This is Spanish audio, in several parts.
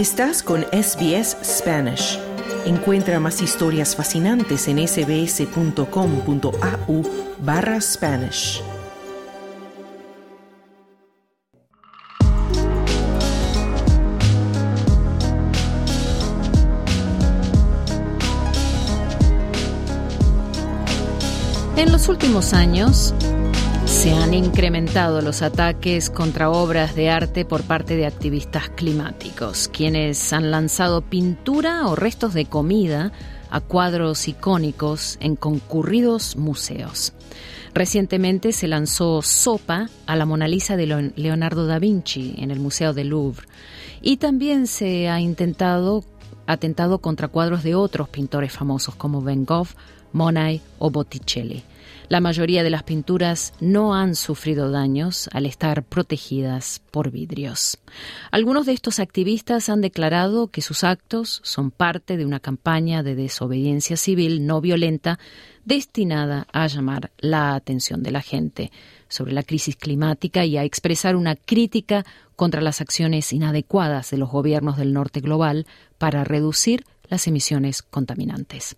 Estás con SBS Spanish. Encuentra más historias fascinantes en sbs.com.au barra Spanish. En los últimos años, se han incrementado los ataques contra obras de arte por parte de activistas climáticos, quienes han lanzado pintura o restos de comida a cuadros icónicos en concurridos museos. Recientemente se lanzó sopa a la Mona Lisa de Leonardo da Vinci en el Museo del Louvre y también se ha intentado atentado contra cuadros de otros pintores famosos como Van Gogh, Monet o Botticelli. La mayoría de las pinturas no han sufrido daños al estar protegidas por vidrios. Algunos de estos activistas han declarado que sus actos son parte de una campaña de desobediencia civil no violenta destinada a llamar la atención de la gente sobre la crisis climática y a expresar una crítica contra las acciones inadecuadas de los gobiernos del norte global para reducir las emisiones contaminantes.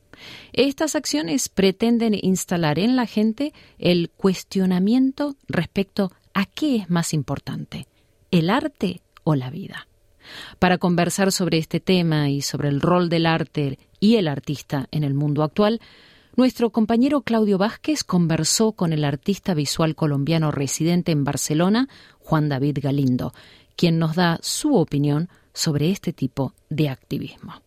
Estas acciones pretenden instalar en la gente el cuestionamiento respecto a qué es más importante, el arte o la vida. Para conversar sobre este tema y sobre el rol del arte y el artista en el mundo actual, nuestro compañero Claudio Vázquez conversó con el artista visual colombiano residente en Barcelona, Juan David Galindo, quien nos da su opinión sobre este tipo de activismo.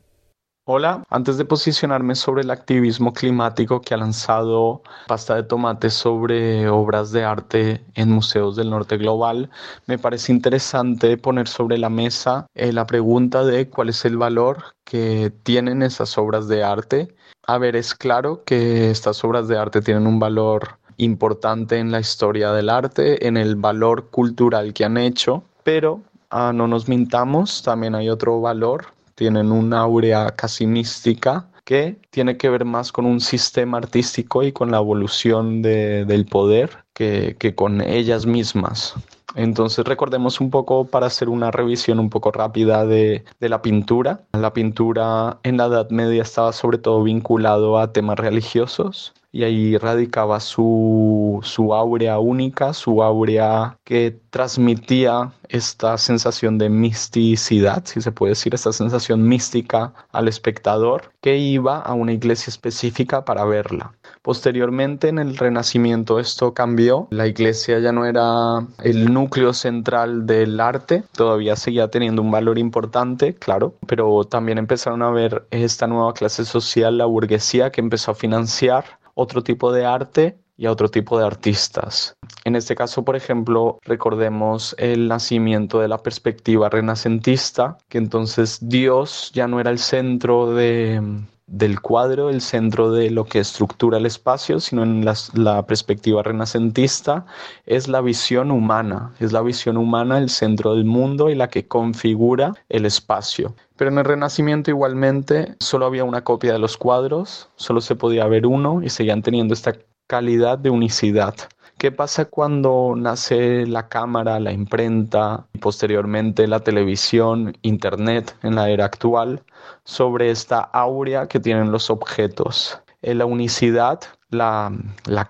Hola, antes de posicionarme sobre el activismo climático que ha lanzado Pasta de Tomate sobre obras de arte en museos del norte global, me parece interesante poner sobre la mesa eh, la pregunta de cuál es el valor que tienen esas obras de arte. A ver, es claro que estas obras de arte tienen un valor importante en la historia del arte, en el valor cultural que han hecho, pero ah, no nos mintamos, también hay otro valor tienen una aurea casi mística que tiene que ver más con un sistema artístico y con la evolución del poder que, con ellas mismas. Entonces recordemos un poco para hacer una revisión un poco rápida de, de, la pintura. La pintura en la Edad Media estaba sobre todo vinculado a temas religiosos y ahí radicaba su, su áurea única, su áurea que transmitía esta sensación de misticidad, si se puede decir, esta sensación mística al espectador que iba a una iglesia específica para verla. Posteriormente, en el Renacimiento, esto cambió. La iglesia ya no era el núcleo central del arte, todavía seguía teniendo un valor importante, claro, pero también empezaron a ver esta nueva clase social, la burguesía, que empezó a financiar otro tipo de arte y a otro tipo de artistas. En este caso, por ejemplo, recordemos el nacimiento de la perspectiva renacentista, que entonces Dios ya no era el centro de, del cuadro, el centro de lo que estructura el espacio, sino en la, perspectiva renacentista es la visión humana, es la visión humana el centro del mundo y la que configura el espacio. Pero en el Renacimiento igualmente solo había una copia de los cuadros, solo se podía ver uno y seguían teniendo esta calidad de unicidad. ¿Qué pasa cuando nace la cámara, la imprenta y posteriormente la televisión, internet en la era actual sobre esta aurea que tienen los objetos? Eh, la unicidad, la,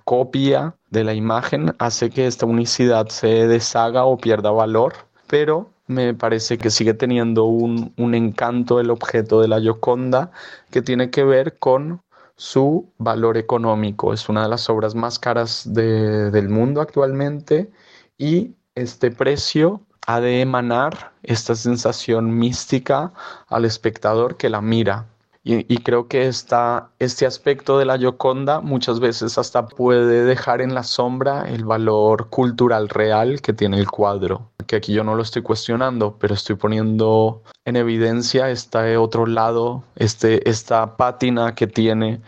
copia de la imagen hace que esta unicidad se deshaga o pierda valor, pero me parece que sigue teniendo un, un, encanto el objeto de la Gioconda que tiene que ver con su valor económico. Es una de las obras más caras del mundo actualmente y este precio ha de emanar esta sensación mística al espectador que la mira. Y, creo que esta, este aspecto de la Gioconda muchas veces hasta puede dejar en la sombra el valor cultural real que tiene el cuadro. Que aquí yo no lo estoy cuestionando, pero estoy poniendo en evidencia este otro lado, este, esta pátina que tiene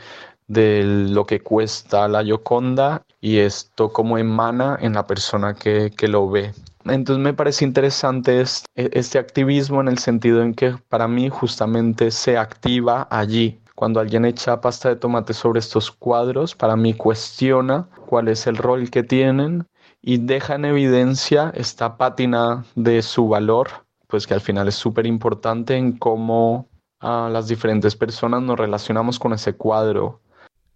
de lo que cuesta la Gioconda y esto como emana en la persona que, que lo ve. Entonces me parece interesante e, este, activismo en el sentido en que para mí justamente se activa allí. Cuando alguien echa pasta de tomate sobre estos cuadros, para mí cuestiona cuál es el rol que tienen y deja en evidencia esta pátina de su valor pues que al final es súper importante en cómo a las diferentes personas nos relacionamos con ese cuadro.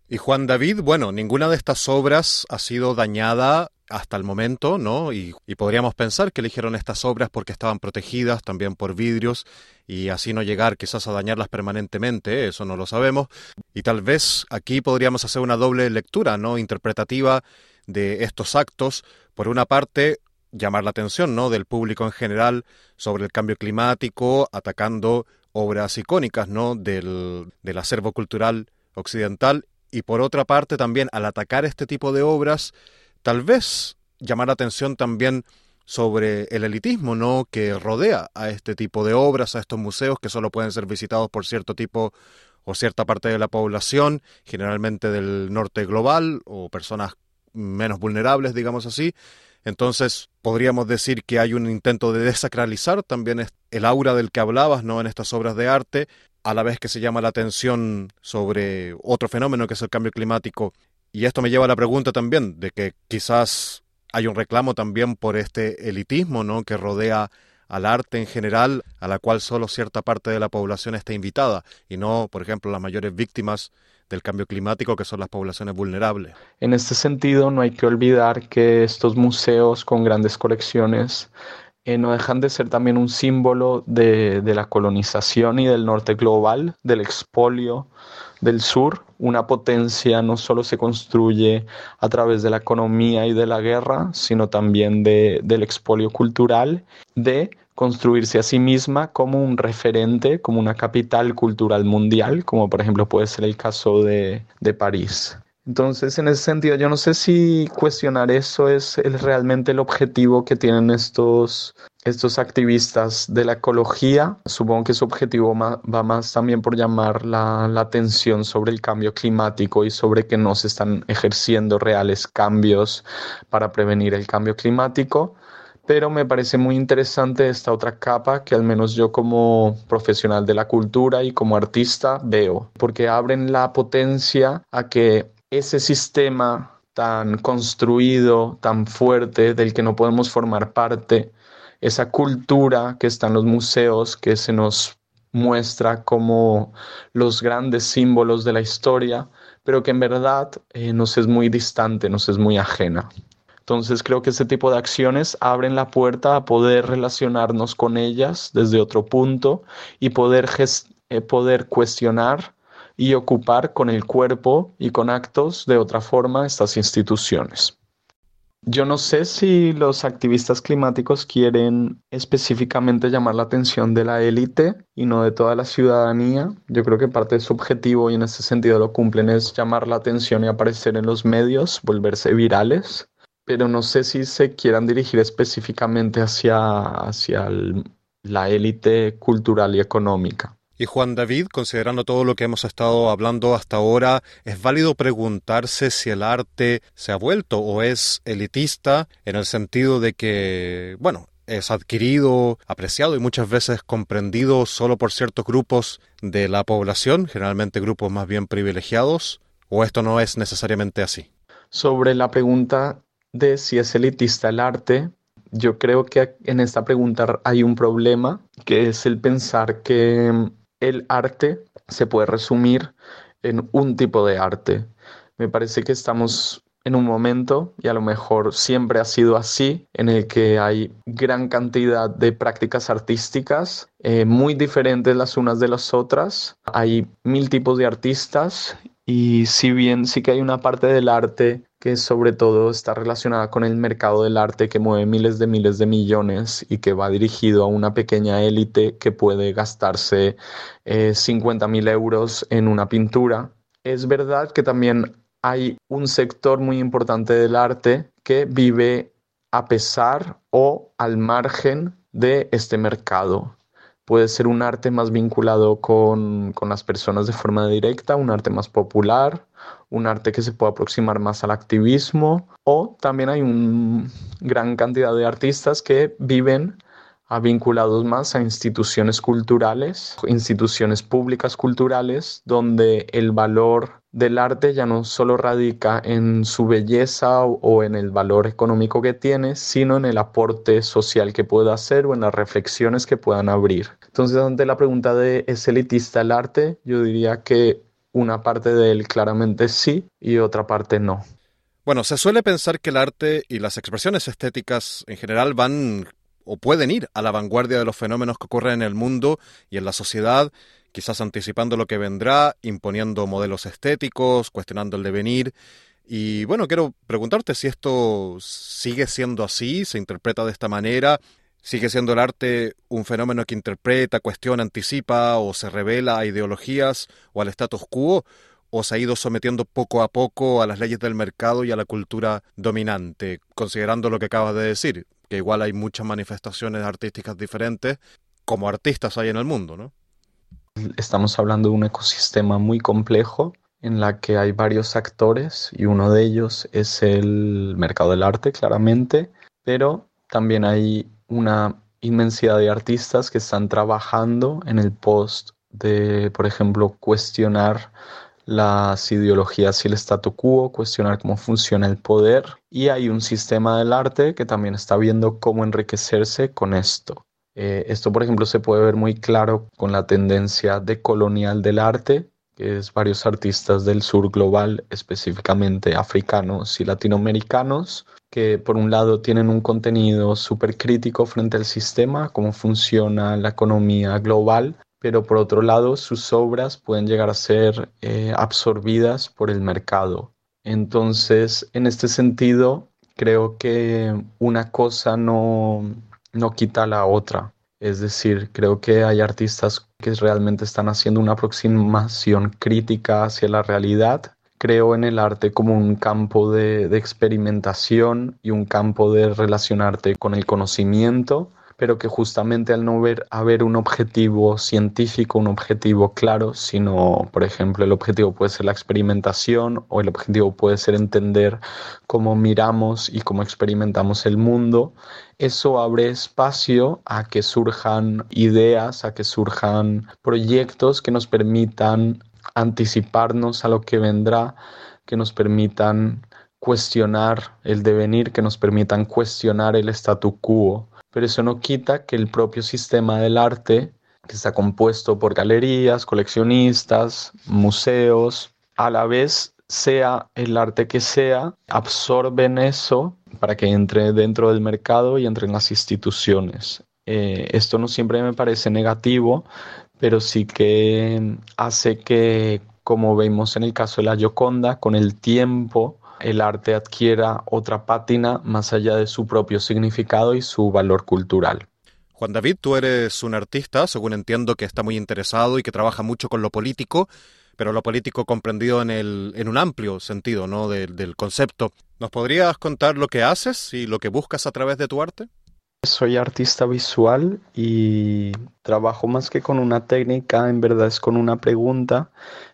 Y Juan David, bueno, ninguna de estas obras ha sido dañada hasta el momento, ¿no? Y, podríamos pensar que eligieron estas obras porque estaban protegidas también por vidrios y así no llegar quizás a dañarlas permanentemente, eso no lo sabemos. Y tal vez aquí podríamos hacer una doble lectura, ¿no? Interpretativa de estos actos. Por una parte, llamar la atención, ¿no? Del público en general sobre el cambio climático, atacando obras icónicas, ¿no? Del, del acervo cultural occidental. Y por otra parte, también al atacar este tipo de obras, tal vez llamar la atención también sobre el elitismo ¿no? que rodea a este tipo de obras, a estos museos que solo pueden ser visitados por cierto tipo o cierta parte de la población, generalmente del norte global o personas menos vulnerables, digamos así. Entonces, podríamos decir que hay un intento de desacralizar también el aura del que hablabas, ¿no? En estas obras de arte, a la vez que se llama la atención sobre otro fenómeno que es el cambio climático y esto me lleva a la pregunta también de que quizás hay un reclamo también por este elitismo ¿no? que rodea al arte en general, a la cual solo cierta parte de la población está invitada, y no, por ejemplo, las mayores víctimas del cambio climático, que son las poblaciones vulnerables. En este sentido, no hay que olvidar que estos museos con grandes colecciones eh, no dejan de ser también un símbolo de, de la colonización y del norte global, del expolio del sur, una potencia no solo se construye a través de la economía y de la guerra, sino también de, del expolio cultural, de construirse a sí misma como un referente, como una capital cultural mundial, como por ejemplo puede ser el caso de, de París. Entonces, en ese sentido, yo no sé si cuestionar eso es, realmente el objetivo que tienen estos, estos activistas de la ecología. Supongo que su objetivo va más también por llamar la, la, atención sobre el cambio climático y sobre que no se están ejerciendo reales cambios para prevenir el cambio climático. Pero me parece muy interesante esta otra capa que al menos yo como profesional de la cultura y como artista veo, porque abren la potencia a que ese sistema tan construido, tan fuerte, del que no podemos formar parte, esa cultura que está en los museos, que se nos muestra como los grandes símbolos de la historia, pero que en verdad eh, nos es muy distante, nos es muy ajena. Entonces creo que ese tipo de acciones abren la puerta a poder relacionarnos con ellas desde otro punto y poder, eh, poder cuestionar y ocupar con el cuerpo y con actos de otra forma estas instituciones. Yo no sé si los activistas climáticos quieren específicamente llamar la atención de la élite y no de toda la ciudadanía. Yo creo que parte de su objetivo y en ese sentido lo cumplen es llamar la atención y aparecer en los medios, volverse virales, pero no sé si se quieran dirigir específicamente hacia, hacia la élite cultural y económica. Y Juan David, considerando todo lo que hemos estado hablando hasta ahora, ¿es válido preguntarse si el arte se ha vuelto o es elitista en el sentido de que, bueno, es adquirido, apreciado y muchas veces comprendido solo por ciertos grupos de la población, generalmente grupos más bien privilegiados, o esto no es necesariamente así? Sobre la pregunta de si es elitista el arte, yo creo que en esta pregunta hay un problema, que es el pensar que el arte se puede resumir en un tipo de arte. Me parece que estamos en un momento, y a lo mejor siempre ha sido así, en el que hay gran cantidad de prácticas artísticas eh, muy diferentes las unas de las otras. Hay mil tipos de artistas y si bien sí que hay una parte del arte que sobre todo está relacionada con el mercado del arte que mueve miles de miles de millones y que va dirigido a una pequeña élite que puede gastarse 50 eh, mil euros en una pintura. Es verdad que también hay un sector muy importante del arte que vive a pesar o al margen de este mercado puede ser un arte más vinculado con, las personas de forma directa, un arte más popular, un arte que se puede aproximar más al activismo, o también hay una gran cantidad de artistas que viven vinculados más a instituciones culturales, instituciones públicas culturales, donde el valor del arte ya no solo radica en su belleza o, en el valor económico que tiene, sino en el aporte social que pueda hacer o en las reflexiones que puedan abrir. Entonces, ante la pregunta de ¿es elitista el arte? Yo diría que una parte de él claramente sí y otra parte no. Bueno, se suele pensar que el arte y las expresiones estéticas en general van o pueden ir a la vanguardia de los fenómenos que ocurren en el mundo y en la sociedad, quizás anticipando lo que vendrá, imponiendo modelos estéticos, cuestionando el devenir. Y bueno, quiero preguntarte si esto sigue siendo así, se interpreta de esta manera, sigue siendo el arte un fenómeno que interpreta, cuestiona, anticipa o se revela a ideologías o al status quo, o se ha ido sometiendo poco a poco a las leyes del mercado y a la cultura dominante, considerando lo que acabas de decir, que igual hay muchas manifestaciones artísticas diferentes, como artistas hay en el mundo, ¿no? Estamos hablando de un ecosistema muy complejo en la que hay varios actores y uno de ellos es el mercado del arte, claramente, pero también hay una inmensidad de artistas que están trabajando en el post de, por ejemplo, cuestionar las ideologías y el statu quo, cuestionar cómo funciona el poder y hay un sistema del arte que también está viendo cómo enriquecerse con esto. Eh, esto, por ejemplo, se puede ver muy claro con la tendencia decolonial del arte, es varios artistas del sur global, específicamente africanos y latinoamericanos, que por un lado tienen un contenido súper crítico frente al sistema, cómo funciona la economía global, pero por otro lado sus obras pueden llegar a ser eh, absorbidas por el mercado. Entonces, en este sentido, creo que una cosa no, no quita la otra. Es decir, creo que hay artistas que realmente están haciendo una aproximación crítica hacia la realidad. Creo en el arte como un campo de, de experimentación y un campo de relacionarte con el conocimiento pero que justamente al no ver, haber un objetivo científico, un objetivo claro, sino, por ejemplo, el objetivo puede ser la experimentación o el objetivo puede ser entender cómo miramos y cómo experimentamos el mundo, eso abre espacio a que surjan ideas, a que surjan proyectos que nos permitan anticiparnos a lo que vendrá, que nos permitan cuestionar el devenir, que nos permitan cuestionar el statu quo pero eso no quita que el propio sistema del arte, que está compuesto por galerías, coleccionistas, museos, a la vez sea el arte que sea, absorben eso para que entre dentro del mercado y entre en las instituciones. Eh, esto no siempre me parece negativo, pero sí que hace que, como vemos en el caso de la Gioconda, con el tiempo el arte adquiera otra pátina más allá de su propio significado y su valor cultural. Juan David, tú eres un artista, según entiendo que está muy interesado y que trabaja mucho con lo político, pero lo político comprendido en, el, en un amplio sentido ¿no? del concepto. ¿Nos podrías contar lo que haces y lo que buscas a través de tu arte? Soy artista visual y trabajo más que con una técnica, en verdad es con una pregunta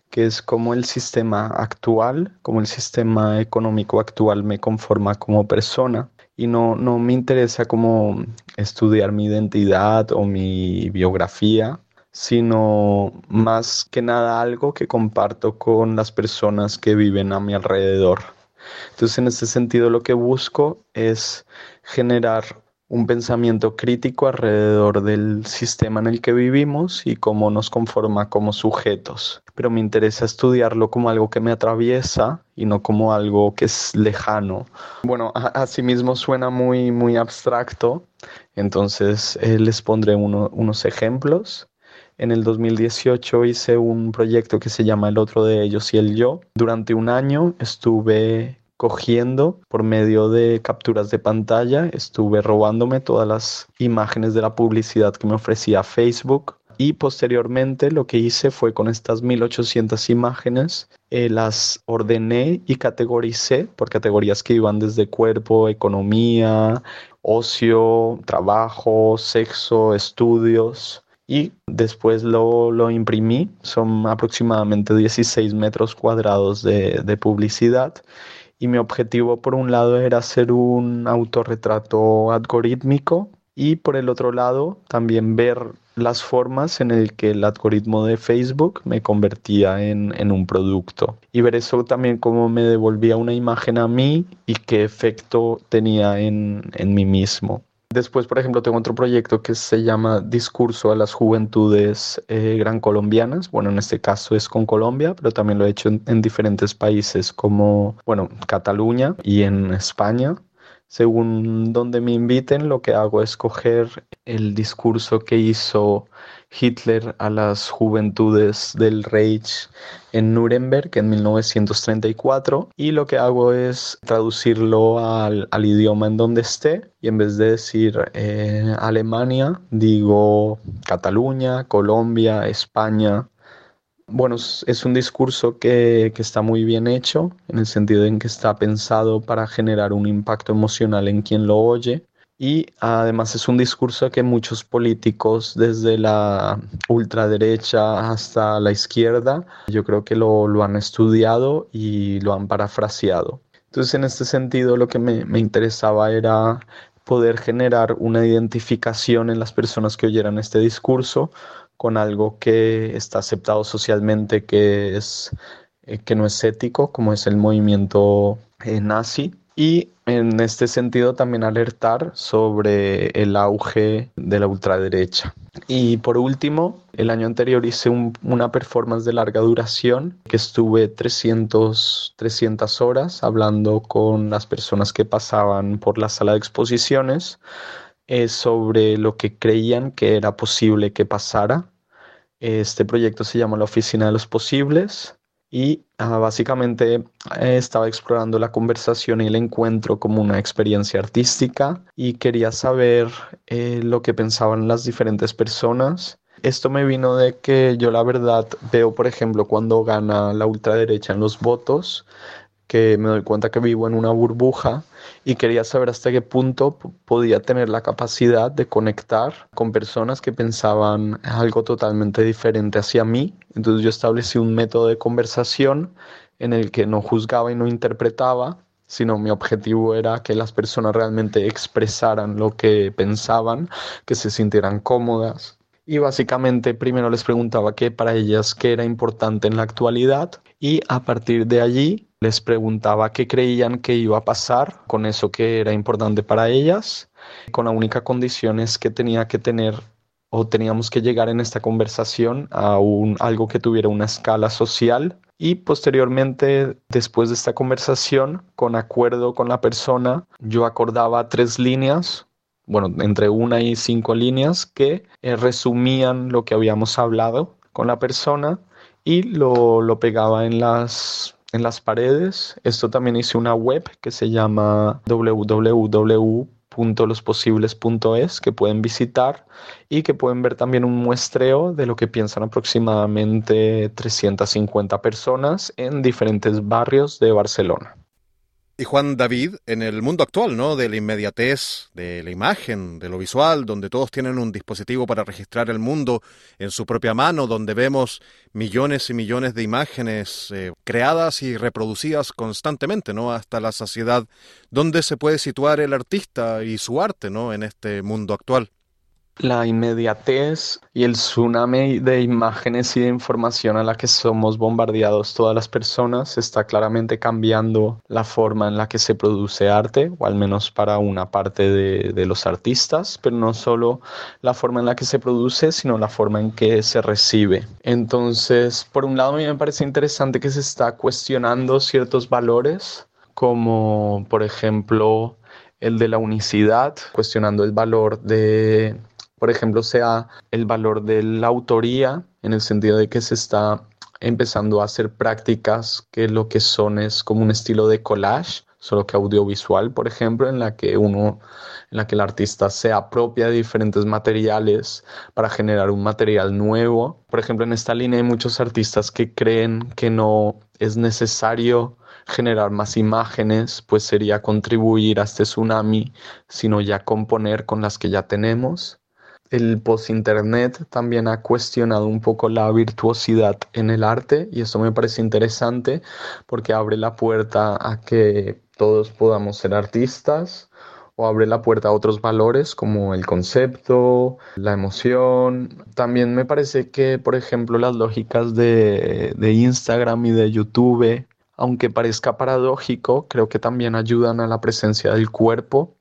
que es como el sistema actual, como el sistema económico actual me conforma como persona y no, no me interesa como estudiar mi identidad o mi biografía, sino más que nada algo que comparto con las personas que viven a mi alrededor. Entonces, en este sentido, lo que busco es generar un pensamiento crítico alrededor del sistema en el que vivimos y cómo nos conforma como sujetos. Pero me interesa estudiarlo como algo que me atraviesa y no como algo que es lejano. Bueno, asimismo suena muy, muy abstracto, entonces eh, les pondré unos ejemplos. En el 2018 hice un proyecto que se llama El otro de ellos y el yo. Durante un año estuve cogiendo por medio de capturas de pantalla, estuve robándome todas las imágenes de la publicidad que me ofrecía Facebook. Y posteriormente lo que hice fue con estas 1800 imágenes eh, las ordené y categoricé por categorías que iban desde cuerpo, economía, ocio, trabajo, sexo, estudios. Y después lo, lo, imprimí. Son aproximadamente 16 metros cuadrados de, de publicidad y mi objetivo por un lado era hacer un autorretrato algorítmico y por el otro lado también ver las formas en el que el algoritmo de Facebook me convertía en, en, un producto y ver eso también cómo me devolvía una imagen a mí y qué efecto tenía en, en mí mismo. Después, por ejemplo, tengo otro proyecto que se llama Discurso a las Juventudes eh, Gran Colombianas. Bueno, en este caso es con Colombia, pero también lo he hecho en, en diferentes países como, bueno, Cataluña y en España. Según donde me inviten, lo que hago es coger el discurso que hizo Hitler a las juventudes del Reich en Nuremberg en 1934 y lo que hago es traducirlo al, idioma en donde esté y en vez de decir eh, Alemania digo Cataluña, Colombia, España, bueno, es un discurso que, que, está muy bien hecho, en el sentido en que está pensado para generar un impacto emocional en quien lo oye. Y además es un discurso que muchos políticos, desde la ultraderecha hasta la izquierda, yo creo que lo, lo han estudiado y lo han parafraseado. Entonces, en este sentido, lo que me, me interesaba era poder generar una identificación en las personas que oyeran este discurso con algo que está aceptado socialmente, que, es, eh, que no es ético, como es el movimiento eh, nazi. Y en este sentido también alertar sobre el auge de la ultraderecha. Y por último, el año anterior hice una performance de larga duración que estuve 300, 300 horas hablando con las personas que pasaban por la sala de exposiciones es sobre lo que creían que era posible que pasara. Este proyecto se llama La Oficina de los Posibles y ah, básicamente eh, estaba explorando la conversación y el encuentro como una experiencia artística y quería saber eh, lo que pensaban las diferentes personas. Esto me vino de que yo la verdad veo, por ejemplo, cuando gana la ultraderecha en los votos, que me doy cuenta que vivo en una burbuja y quería saber hasta qué punto podía tener la capacidad de conectar con personas que pensaban algo totalmente diferente hacia mí. Entonces yo establecí un método de conversación en el que no juzgaba y no interpretaba, sino mi objetivo era que las personas realmente expresaran lo que pensaban, que se sintieran cómodas. Y básicamente primero les preguntaba qué para ellas qué era importante en la actualidad. Y a partir de allí les preguntaba qué creían que iba a pasar con eso que era importante para ellas, con la única condición es que tenía que tener o teníamos que llegar en esta conversación a un, algo que tuviera una escala social. Y posteriormente, después de esta conversación, con acuerdo con la persona, yo acordaba tres líneas, bueno, entre una y cinco líneas que eh, resumían lo que habíamos hablado con la persona y lo, lo pegaba en las en las paredes. Esto también hice una web que se llama www.losposibles.es que pueden visitar y que pueden ver también un muestreo de lo que piensan aproximadamente 350 personas en diferentes barrios de Barcelona. Y Juan David, en el mundo actual, ¿no? De la inmediatez, de la imagen, de lo visual, donde todos tienen un dispositivo para registrar el mundo en su propia mano, donde vemos millones y millones de imágenes eh, creadas y reproducidas constantemente, ¿no? Hasta la saciedad. ¿Dónde se puede situar el artista y su arte, ¿no? En este mundo actual? La inmediatez y el tsunami de imágenes y de información a la que somos bombardeados todas las personas está claramente cambiando la forma en la que se produce arte, o al menos para una parte de, de, los artistas, pero no solo la forma en la que se produce, sino la forma en que se recibe. Entonces, por un lado, a mí me parece interesante que se está cuestionando ciertos valores, como por ejemplo el de la unicidad, cuestionando el valor de por ejemplo, sea el valor de la autoría, en el sentido de que se está empezando a hacer prácticas que lo que son es como un estilo de collage, solo que audiovisual, por ejemplo, en la que uno, en la que el artista se apropia de diferentes materiales para generar un material nuevo. Por ejemplo, en esta línea hay muchos artistas que creen que no es necesario generar más imágenes, pues sería contribuir a este tsunami, sino ya componer con las que ya tenemos el post-internet también ha cuestionado un poco la virtuosidad en el arte y esto me parece interesante porque abre la puerta a que todos podamos ser artistas o abre la puerta a otros valores como el concepto, la emoción. También me parece que, por ejemplo, las lógicas de, de Instagram y de YouTube, aunque parezca paradójico, creo que también ayudan a la presencia del cuerpo.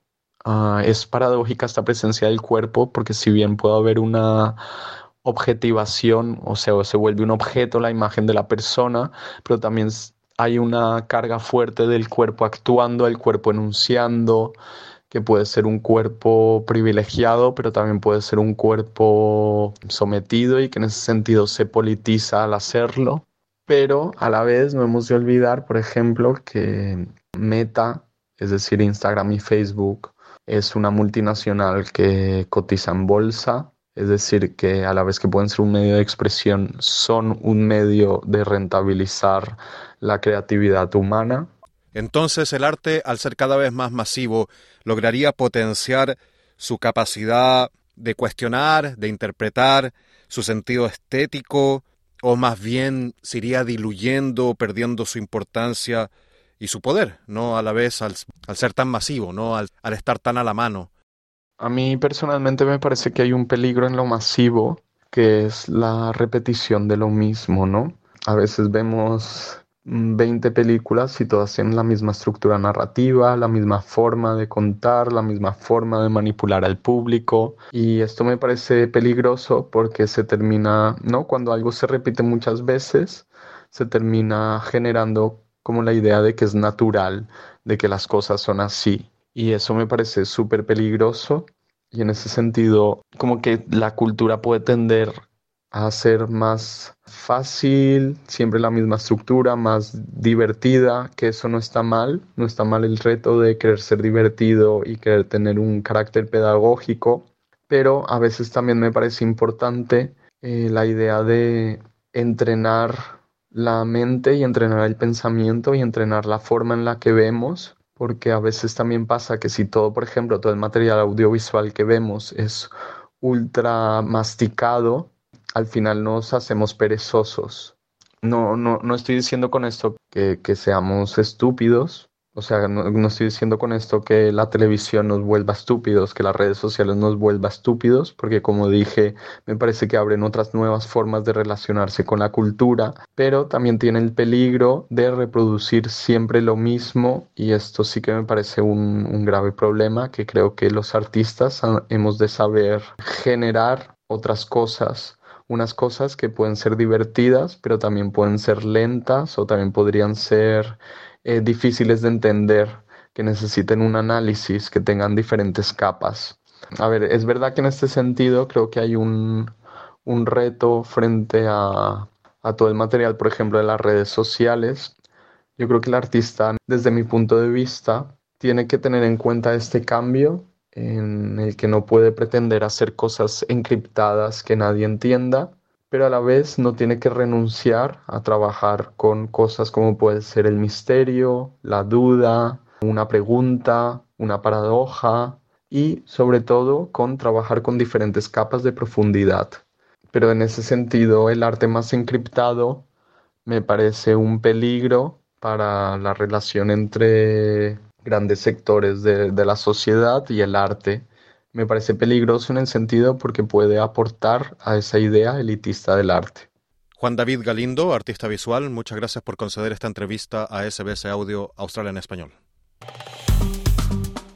Ah, es paradójica esta presencia del cuerpo porque si bien puede haber una objetivación, o sea, se vuelve un objeto la imagen de la persona, pero también hay una carga fuerte del cuerpo actuando, el cuerpo enunciando, que puede ser un cuerpo privilegiado, pero también puede ser un cuerpo sometido y que en ese sentido se politiza al hacerlo. Pero a la vez no hemos de olvidar, por ejemplo, que Meta, es decir, Instagram y Facebook, es una multinacional que cotiza en bolsa, es decir, que a la vez que pueden ser un medio de expresión, son un medio de rentabilizar la creatividad humana. Entonces el arte, al ser cada vez más masivo, lograría potenciar su capacidad de cuestionar, de interpretar, su sentido estético, o más bien se iría diluyendo, perdiendo su importancia y su poder, ¿no? A la vez al, ser tan masivo, ¿no? Al, al estar tan a la mano. A mí personalmente me parece que hay un peligro en lo masivo, que es la repetición de lo mismo, ¿no? A veces vemos 20 películas y todas tienen la misma estructura narrativa, la misma forma de contar, la misma forma de manipular al público. Y esto me parece peligroso porque se termina, ¿no? Cuando algo se repite muchas veces, se termina generando como la idea de que es natural, de que las cosas son así. Y eso me parece súper peligroso. Y en ese sentido, como que la cultura puede tender a ser más fácil, siempre la misma estructura, más divertida, que eso no está mal, no está mal el reto de querer ser divertido y querer tener un carácter pedagógico, pero a veces también me parece importante eh, la idea de entrenar la mente y entrenar el pensamiento y entrenar la forma en la que vemos, porque a veces también pasa que si todo, por ejemplo, todo el material audiovisual que vemos es ultra masticado, al final nos hacemos perezosos. No, no, no estoy diciendo con esto que, que seamos estúpidos, o sea, no, estoy diciendo con esto que la televisión nos vuelva estúpidos, que las redes sociales nos vuelva estúpidos, porque como dije, me parece que abren otras nuevas formas de relacionarse con la cultura, pero también tiene el peligro de reproducir siempre lo mismo y esto sí que me parece un, un grave problema que creo que los artistas hemos de saber generar otras cosas unas cosas que pueden ser divertidas, pero también pueden ser lentas o también podrían ser eh, difíciles de entender, que necesiten un análisis, que tengan diferentes capas. A ver, es verdad que en este sentido creo que hay un, un reto frente a, a todo el material, por ejemplo, de las redes sociales. Yo creo que el artista, desde mi punto de vista, tiene que tener en cuenta este cambio en el que no puede pretender hacer cosas encriptadas que nadie entienda, pero a la vez no tiene que renunciar a trabajar con cosas como puede ser el misterio, la duda, una pregunta, una paradoja y sobre todo con trabajar con diferentes capas de profundidad. Pero en ese sentido el arte más encriptado me parece un peligro para la relación entre grandes sectores de, de, la sociedad y el arte. Me parece peligroso en el sentido porque puede aportar a esa idea elitista del arte. Juan David Galindo, artista visual, muchas gracias por conceder esta entrevista a SBS Audio Australia en Español.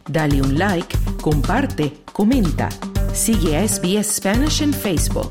Dale un like, comparte, comenta. Sigue a SBS Spanish en Facebook.